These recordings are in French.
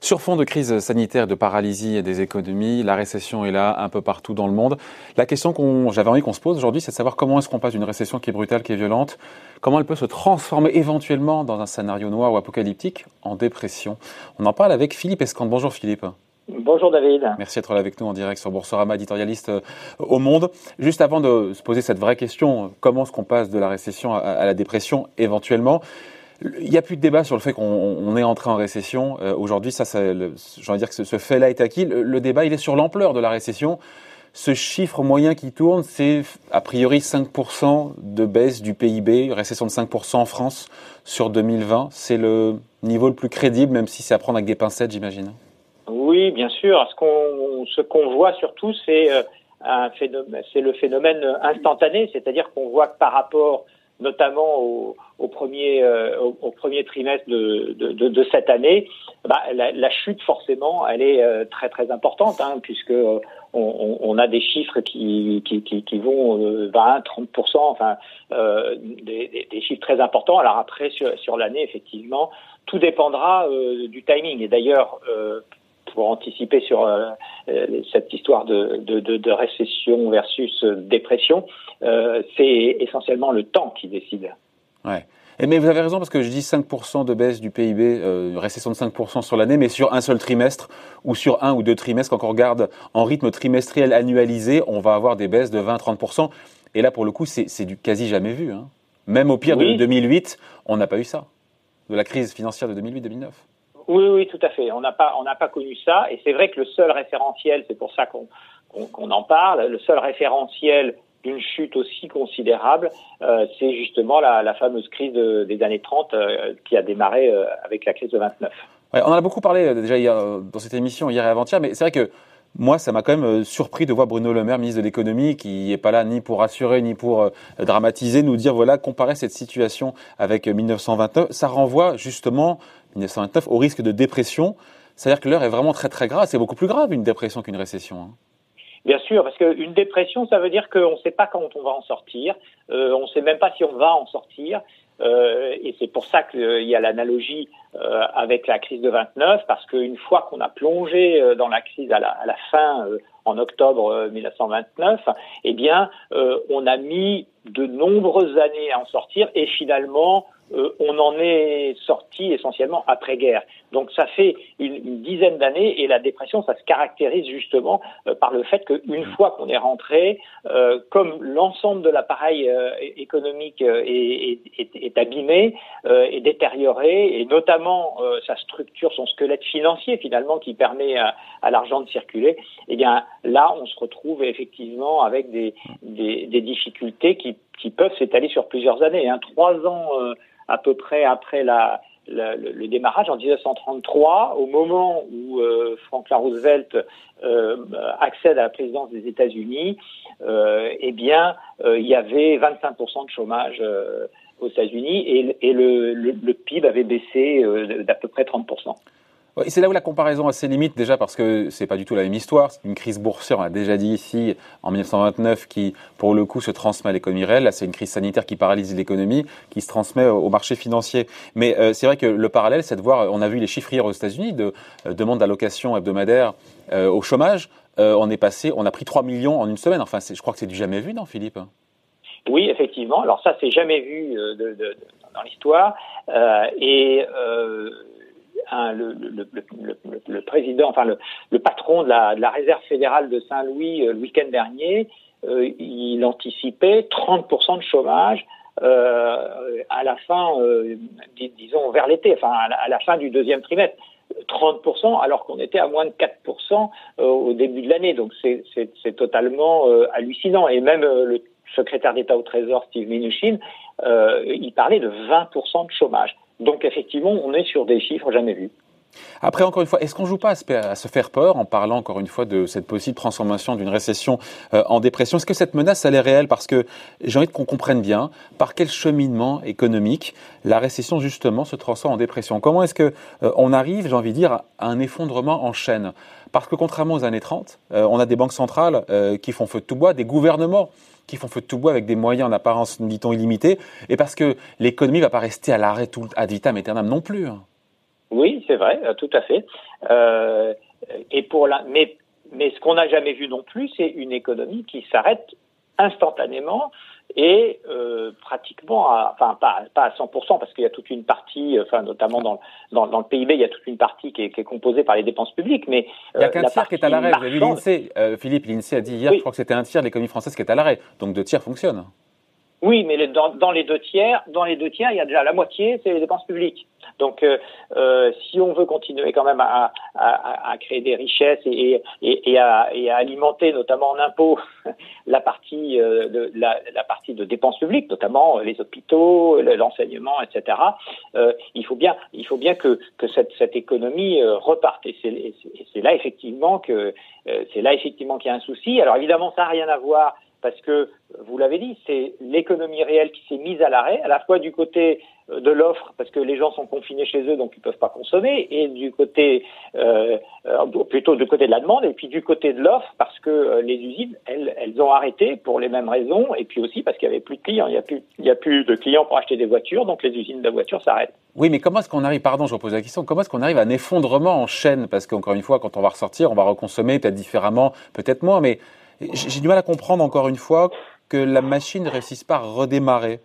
Sur fond de crise sanitaire, de paralysie des économies, la récession est là un peu partout dans le monde. La question qu'on j'avais envie qu'on se pose aujourd'hui, c'est de savoir comment est-ce qu'on passe d'une récession qui est brutale, qui est violente, comment elle peut se transformer éventuellement dans un scénario noir ou apocalyptique en dépression. On en parle avec Philippe Escande. Bonjour Philippe. Bonjour David. Merci d'être là avec nous en direct sur Boursorama, éditorialiste euh, au Monde. Juste avant de se poser cette vraie question, comment est-ce qu'on passe de la récession à la dépression éventuellement? Il n'y a plus de débat sur le fait qu'on est entré en récession. Euh, aujourd'hui, ça, j'ai envie dire que ce, fait-là est acquis. Le, débat, il est sur l'ampleur de la récession. Ce chiffre moyen qui tourne, c'est a priori 5% de baisse du PIB, récession de 5% en France sur 2020. C'est le niveau le plus crédible, même si c'est à prendre avec des pincettes, j'imagine. Oui, bien sûr. Ce qu'on voit surtout, c'est euh, le phénomène instantané, c'est-à-dire qu'on voit que par rapport notamment au, euh, premier trimestre de, cette année, bah, la, chute forcément, elle est euh, très très importante, hein, puisque on, a des chiffres qui, vont 20, 30 enfin des, des, chiffres très importants. Alors après sur, sur l'année, effectivement, tout dépendra du timing. Et d'ailleurs pour anticiper sur euh, euh, cette histoire de, de, de, de, récession versus dépression, euh, c'est essentiellement le temps qui décide. Ouais. Et mais vous avez raison parce que je dis 5% de baisse du PIB, euh, récession de 5% sur l'année, mais sur un seul trimestre ou sur un ou deux trimestres, quand on regarde en rythme trimestriel annualisé, on va avoir des baisses de 20-30%. Et là, pour le coup, c'est du quasi jamais vu. Hein. Même au pire de 2008, on n'a pas eu ça, de la crise financière de 2008-2009. Oui, oui, tout à fait. On n'a pas, on n'a pas connu ça, et c'est vrai que le seul référentiel, c'est pour ça qu'on en parle, le seul référentiel d'une chute aussi considérable, euh, c'est justement la, la, fameuse crise des années 30 euh, qui a démarré euh, avec la crise de 29. Ouais, on en a beaucoup parlé déjà hier, dans cette émission hier et avant-hier, mais c'est vrai que moi, ça m'a quand même surpris de voir Bruno Le Maire, ministre de l'économie, qui n'est pas là ni pour rassurer ni pour dramatiser, nous dire voilà, comparer cette situation avec 1929, ça renvoie justement 1929 au risque de dépression. C'est-à-dire que l'heure est vraiment très très grave. C'est beaucoup plus grave une dépression qu'une récession. Hein. Bien sûr, parce qu'une dépression, ça veut dire qu'on ne sait pas quand on va en sortir, euh, on ne sait même pas si on va en sortir, euh, et c'est pour ça qu'il y a l'analogie euh, avec la crise de 29, parce qu'une fois qu'on a plongé euh, dans la crise à la, à la fin, en octobre 1929, eh bien, on a mis de nombreuses années à en sortir, et finalement, euh, on en est sorti essentiellement après-guerre. Donc ça fait une, dizaine d'années et la dépression, ça se caractérise justement euh, par le fait qu'une fois qu'on est rentré, euh, comme l'ensemble de l'appareil économique est, est, abîmé, est détérioré, et notamment sa structure, son squelette financier finalement qui permet à, l'argent de circuler, eh bien là on se retrouve effectivement avec des, des, difficultés qui, qui peuvent s'étaler sur plusieurs années. Hein. Trois ans à peu près après la, le, démarrage en 1933, au moment où euh, Franklin Roosevelt euh, accède à la présidence des États-Unis, euh, eh bien, euh, il y avait 25% de chômage aux États-Unis et, et le, le, PIB avait baissé d'à peu près 30% c'est là où la comparaison a ses limites déjà parce que c'est pas du tout la même histoire. C'est une crise boursière, on l'a déjà dit ici en 1929, qui pour le coup se transmet à l'économie réelle. Là, c'est une crise sanitaire qui paralyse l'économie, qui se transmet au marché financier. Mais euh, c'est vrai que le parallèle, c'est de voir. On a vu les chiffres hier aux États-Unis de euh, demande d'allocation hebdomadaire euh, au chômage. on est passé, on a pris 3 millions en une semaine. Enfin, je crois que c'est du jamais vu, non, Philippe? Oui, effectivement. Alors ça, c'est jamais vu de, de, dans l'histoire. et le, président, enfin le, patron de la, de la, réserve fédérale de Saint-Louis euh, le week-end dernier, euh, il anticipait 30% de chômage euh, à la fin, disons vers l'été, enfin à la, fin du deuxième trimestre. 30% alors qu'on était à moins de 4% au début de l'année. Donc c'est totalement hallucinant. Et même le secrétaire d'État au Trésor, Steve Mnuchin, il parlait de 20% de chômage. Donc effectivement, on est sur des chiffres jamais vus. Après, encore une fois, est-ce qu'on joue pas à se faire peur en parlant encore une fois de cette possible transformation d'une récession euh, en dépression? Est-ce que cette menace, elle est réelle? Parce que j'ai envie qu'on comprenne bien par quel cheminement économique la récession, justement, se transforme en dépression. Comment est-ce que euh, on arrive, j'ai envie de dire, à un effondrement en chaîne? Parce que contrairement aux années 30, euh, on a des banques centrales qui font feu de tout bois, des gouvernements qui font feu de tout bois avec des moyens en apparence, dit-on, illimités, et parce que l'économie ne va pas rester à l'arrêt tout ad vitam aeternam non plus. Hein. Oui, c'est vrai, tout à fait. Euh, et pour la, mais, mais ce qu'on n'a jamais vu non plus, c'est une économie qui s'arrête instantanément et euh, pratiquement, à, enfin pas, pas à 100%, parce qu'il y a toute une partie, enfin notamment dans, dans, dans, le PIB, il y a toute une partie qui est, qui est composée par les dépenses publiques, mais il n'y a euh, qu'un tiers qui est à l'arrêt. Vous avez vu l'Insee, euh, Philippe, l'Insee a dit hier, je crois que c'était un tiers de l'économie française qui est à l'arrêt, donc deux tiers fonctionnent. Oui, mais dans, dans, les deux tiers, dans les deux tiers, il y a déjà la moitié, c'est les dépenses publiques. Donc, euh, euh, si on veut continuer quand même à, à, à créer des richesses et, et, et, à, et, à, alimenter, notamment en impôts, la partie euh, de la, la, partie de dépenses publiques, notamment les hôpitaux, l'enseignement, etc. Euh, il faut bien, il faut bien que, que cette, cette économie euh, reparte. Et c'est là effectivement que c'est là effectivement qu'il y a un souci. Alors évidemment, ça n'a rien à voir parce que, vous l'avez dit, c'est l'économie réelle qui s'est mise à l'arrêt, à la fois du côté euh, de l'offre, parce que les gens sont confinés chez eux, donc ils ne peuvent pas consommer, et du côté, euh, euh, plutôt du côté de la demande, et puis du côté de l'offre, parce que les usines, elles, elles ont arrêté pour les mêmes raisons, et puis aussi parce qu'il n'y avait plus de clients, il n'y a plus de clients pour acheter des voitures, donc les usines de voitures s'arrêtent. Oui, mais comment est-ce qu'on arrive, pardon, je repose la question, comment est-ce qu'on arrive à un effondrement en chaîne? Parce qu'encore une fois, quand on va ressortir, on va reconsommer peut-être différemment, peut-être moins, mais j'ai du mal à comprendre encore une fois que la machine ne réussisse pas à redémarrer.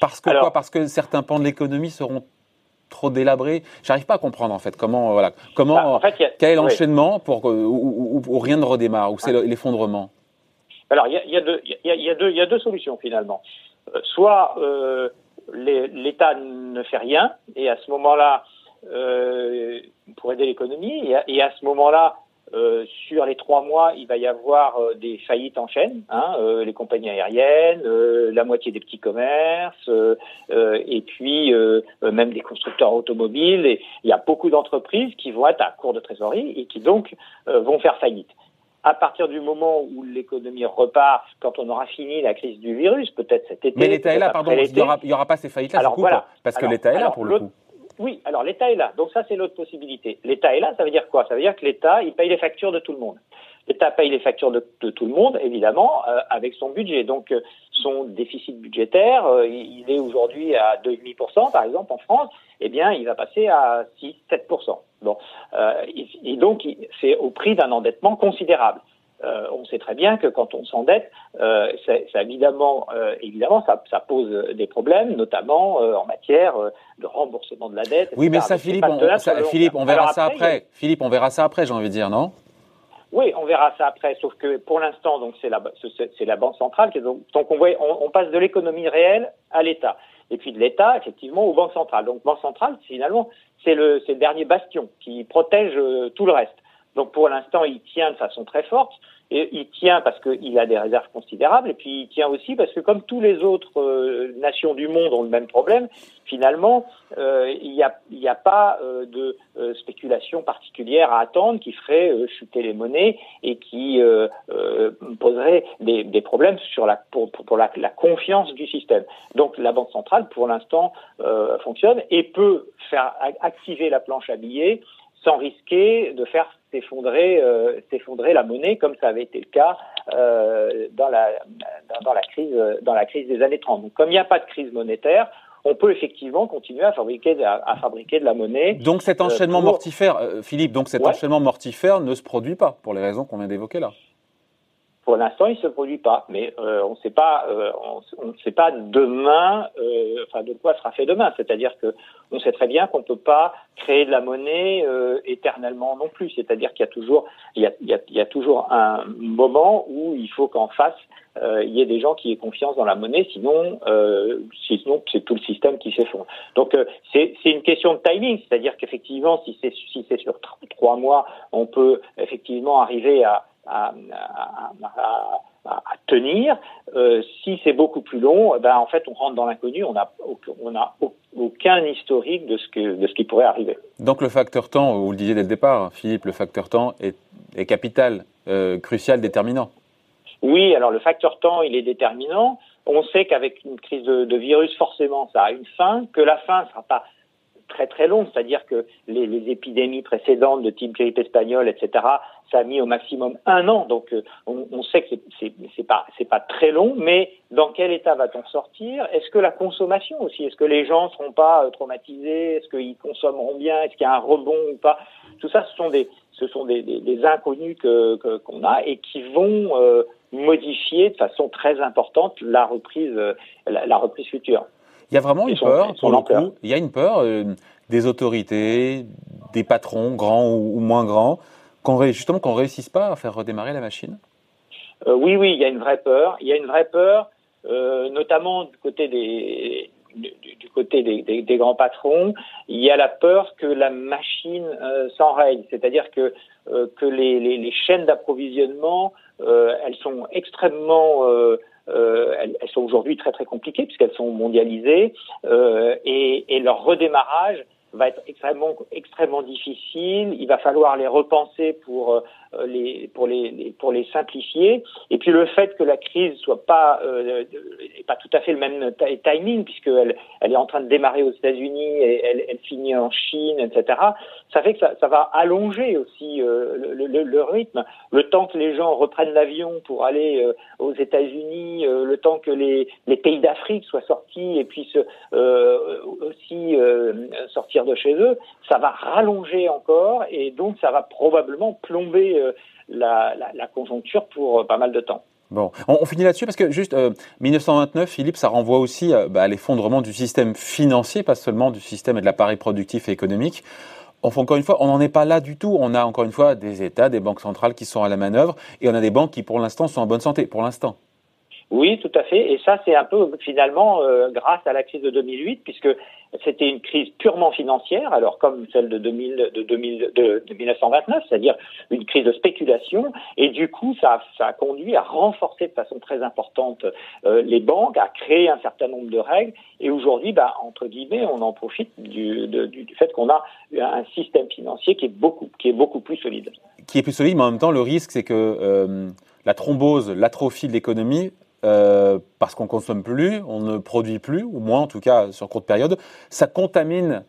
Parce que quoi? Parce que certains pans de l'économie seront trop délabrés? J'arrive pas à comprendre en fait comment voilà comment bah, quel est l'enchaînement pour où, rien ne redémarre où c'est l'effondrement? Alors il y a, y, a y, a deux, y a deux solutions finalement. Euh, soit euh, l'État ne fait rien et à ce moment-là euh, pour aider l'économie et, à ce moment-là euh, sur les trois mois, il va y avoir euh, des faillites en chaîne, hein, euh, les compagnies aériennes, la moitié des petits commerces, et puis même des constructeurs automobiles. Et il y a beaucoup d'entreprises qui vont être à court de trésorerie et qui donc vont faire faillite. À partir du moment où l'économie repart, quand on aura fini la crise du virus, peut-être cet été. Mais l'État est là, pardon, il n'y aura, aura, pas ces faillites-là, parce que l'État est là pour le coup. Oui, alors l'État est là. Donc ça, c'est l'autre possibilité. L'État est là, ça veut dire quoi? Ça veut dire que l'État, il paye les factures de tout le monde. L'État paye les factures de, tout le monde, évidemment, euh, avec son budget. Donc euh, son déficit budgétaire, euh, il est aujourd'hui à 2,5%, par exemple, en France. Eh bien, il va passer à 6-7%. Bon, et donc, c'est au prix d'un endettement considérable. Euh, on sait très bien que quand on s'endette, euh, ça, évidemment, euh, évidemment, ça, ça, pose des problèmes, notamment en matière de remboursement de la dette. Oui, mais ça, Philippe, on, Philippe, on verra ça après. Philippe, on verra ça après, j'ai envie de dire, non? Oui, on verra ça après, sauf que pour l'instant, donc c'est la, c'est la banque centrale. Qui, donc, on, voit, on, passe de l'économie réelle à l'État, et puis de l'État effectivement aux banques centrales. Donc banque centrale, finalement, c'est le, c'est le dernier bastion qui protège tout le reste. Donc pour l'instant, il tient de façon très forte. Et il tient parce qu'il a des réserves considérables, et puis il tient aussi parce que comme tous les autres euh, nations du monde ont le même problème, finalement, euh, il n'y a, pas euh, de spéculation particulière à attendre qui ferait chuter les monnaies et qui poserait des, problèmes la, pour, la, confiance du système. Donc la Banque centrale, pour l'instant, fonctionne et peut faire activer la planche à billets sans risquer de faire s'effondrer euh, s'effondrer la monnaie comme ça avait été le cas euh, dans la dans la crise dans la crise des années 30. Donc comme il n'y a pas de crise monétaire, on peut effectivement continuer à fabriquer à, fabriquer de la monnaie. Donc cet euh, enchaînement mortifère, Philippe, donc cet enchaînement mortifère ne se produit pas pour les raisons qu'on vient d'évoquer là. Pour l'instant, il ne se produit pas, mais euh, on ne sait pas, euh, ne sait pas demain, euh, de quoi sera fait demain. C'est-à-dire que on sait très bien qu'on ne peut pas créer de la monnaie éternellement non plus. C'est-à-dire qu'il y a toujours, un moment où il faut qu'en face il y ait des gens qui aient confiance dans la monnaie, sinon, sinon c'est tout le système qui s'effondre. Donc c'est une question de timing, c'est-à-dire qu'effectivement, si c'est si c'est sur trois mois, on peut effectivement arriver à à, tenir. Euh, si c'est beaucoup plus long, ben en fait on rentre dans l'inconnu, on n'a on a aucun historique de ce, que, de ce qui pourrait arriver. Donc le facteur temps, vous le disiez dès le départ, Philippe, le facteur temps est, est capital, euh, crucial, déterminant. Oui, alors le facteur temps, il est déterminant. On sait qu'avec une crise de, de, virus, forcément, ça a une fin, que la fin ne sera pas très très long, c'est-à-dire que les, les, épidémies précédentes de type grippe espagnole, etc., ça a mis au maximum un an. Donc euh, on, on, sait que c'est pas c'est pas très long, mais dans quel état va-t-on sortir? Est-ce que la consommation aussi? Est-ce que les gens ne seront pas euh, traumatisés? Est-ce qu'ils consommeront bien? Est-ce qu'il y a un rebond ou pas? Tout ça, ce sont des ce sont des, des, des inconnus que qu'on a et qui vont euh, modifier de façon très importante la reprise la, la reprise future. Il y a vraiment une peur, pour le coup, il y a une peur euh, des autorités, des patrons, grands ou, moins grands, qu'on justement qu'on réussisse pas à faire redémarrer la machine? Euh, Oui, oui, il y a une vraie peur. Il y a une vraie peur, euh, notamment du côté des du, côté des, des, grands patrons, il y a la peur que la machine euh, s'enraye, c'est-à-dire que euh, que les, les, les chaînes d'approvisionnement, elles sont extrêmement elles, sont aujourd'hui très très compliquées puisqu'elles sont mondialisées et, leur redémarrage va être extrêmement extrêmement difficile. Il va falloir les repenser pour euh, les pour les, pour les simplifier. Et puis le fait que la crise soit pas euh, pas tout à fait le même timing puisqu'elle elle est en train de démarrer aux États-Unis et elle, elle, finit en Chine, etc. Ça fait que ça, ça va allonger aussi euh, le, le, le, rythme. Le temps que les gens reprennent l'avion pour aller euh, aux États-Unis, euh, le temps que les, les pays d'Afrique soient sortis et puissent aussi sortir de chez eux, ça va rallonger encore et donc ça va probablement plomber la, la, conjoncture pour pas mal de temps. Bon, on, finit là-dessus parce que juste euh, 1929, Philippe, ça renvoie aussi euh, bah, à l'effondrement du système financier, pas seulement du système et de l'appareil productif et économique. Enfin, encore une fois, on n'en est pas là du tout. On a encore une fois des États, des banques centrales qui sont à la manœuvre, et on a des banques qui, pour l'instant, sont en bonne santé. Pour l'instant. Oui, tout à fait. Et ça, c'est un peu finalement euh, grâce à la crise de 2008, puisque c'était une crise purement financière, alors comme celle de, 2000, de, 2000, de, de 1929, c'est-à-dire une crise de spéculation. Et du coup, ça, a conduit à renforcer de façon très importante euh, les banques, à créer un certain nombre de règles. Et aujourd'hui, bah, entre guillemets, on en profite du fait qu'on a un système financier qui est beaucoup, qui est beaucoup plus solide. Qui est plus solide, mais en même temps, le risque, c'est que euh, la thrombose, l'atrophie de l'économie euh, parce qu'on consomme plus, on ne produit plus, ou moins en tout cas sur courte période, ça contamine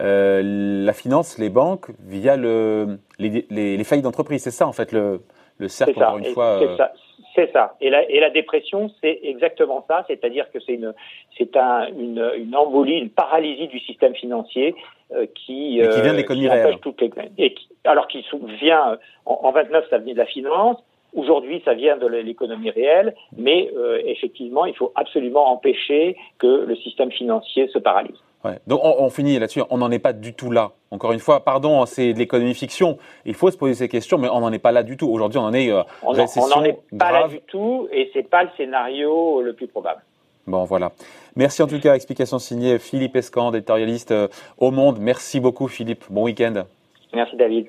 euh, la finance, les banques, via le, les, les, les faillites d'entreprise. C'est ça en fait le, le cercle, ça. encore une fois. C'est ça. C'est ça. Et la, et la dépression, c'est exactement ça. C'est-à-dire que c'est une, un, une, une embolie, une paralysie du système financier euh, qui, qui vient de l'économie réelle. Toutes les, et qui, alors qui vient en, en 29, ça venait de la finance. Aujourd'hui, ça vient de l'économie réelle, mais euh, effectivement, il faut absolument empêcher que le système financier se paralyse. Ouais. Donc on, on finit là-dessus, on n'en est pas du tout là. Encore une fois, pardon, c'est de l'économie fiction. Il faut se poser ces questions, mais on n'en est pas là du tout. Aujourd'hui, on en est euh, on n'en est pas grave. là du tout, et c'est pas le scénario le plus probable. Bon, voilà. Merci en tout cas. Explication signée Philippe Escand, éditorialiste euh, au Monde. Merci beaucoup, Philippe. Bon week-end. Merci, David.